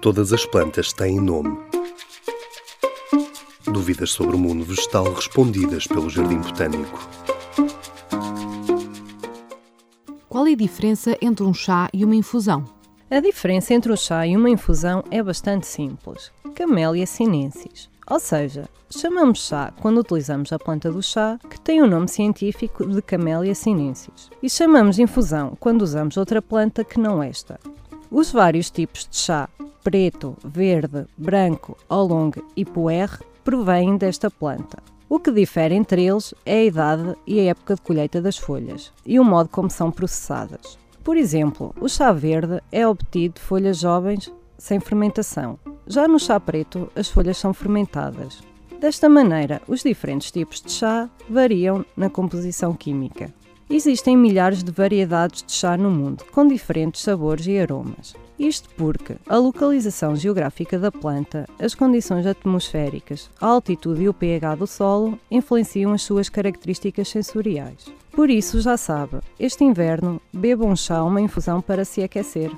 Todas as plantas têm nome. Dúvidas sobre o mundo vegetal respondidas pelo Jardim Botânico. Qual é a diferença entre um chá e uma infusão? A diferença entre o chá e uma infusão é bastante simples. Camellia sinensis. Ou seja, chamamos chá quando utilizamos a planta do chá, que tem o nome científico de Camellia sinensis, e chamamos infusão quando usamos outra planta que não esta. Os vários tipos de chá, preto, verde, branco, oolong e puer, provêm desta planta. O que difere entre eles é a idade e a época de colheita das folhas e o modo como são processadas. Por exemplo, o chá verde é obtido de folhas jovens sem fermentação. Já no chá preto, as folhas são fermentadas. Desta maneira, os diferentes tipos de chá variam na composição química. Existem milhares de variedades de chá no mundo, com diferentes sabores e aromas. Isto porque a localização geográfica da planta, as condições atmosféricas, a altitude e o pH do solo influenciam as suas características sensoriais. Por isso, já sabe, este inverno, beba um chá uma infusão para se aquecer.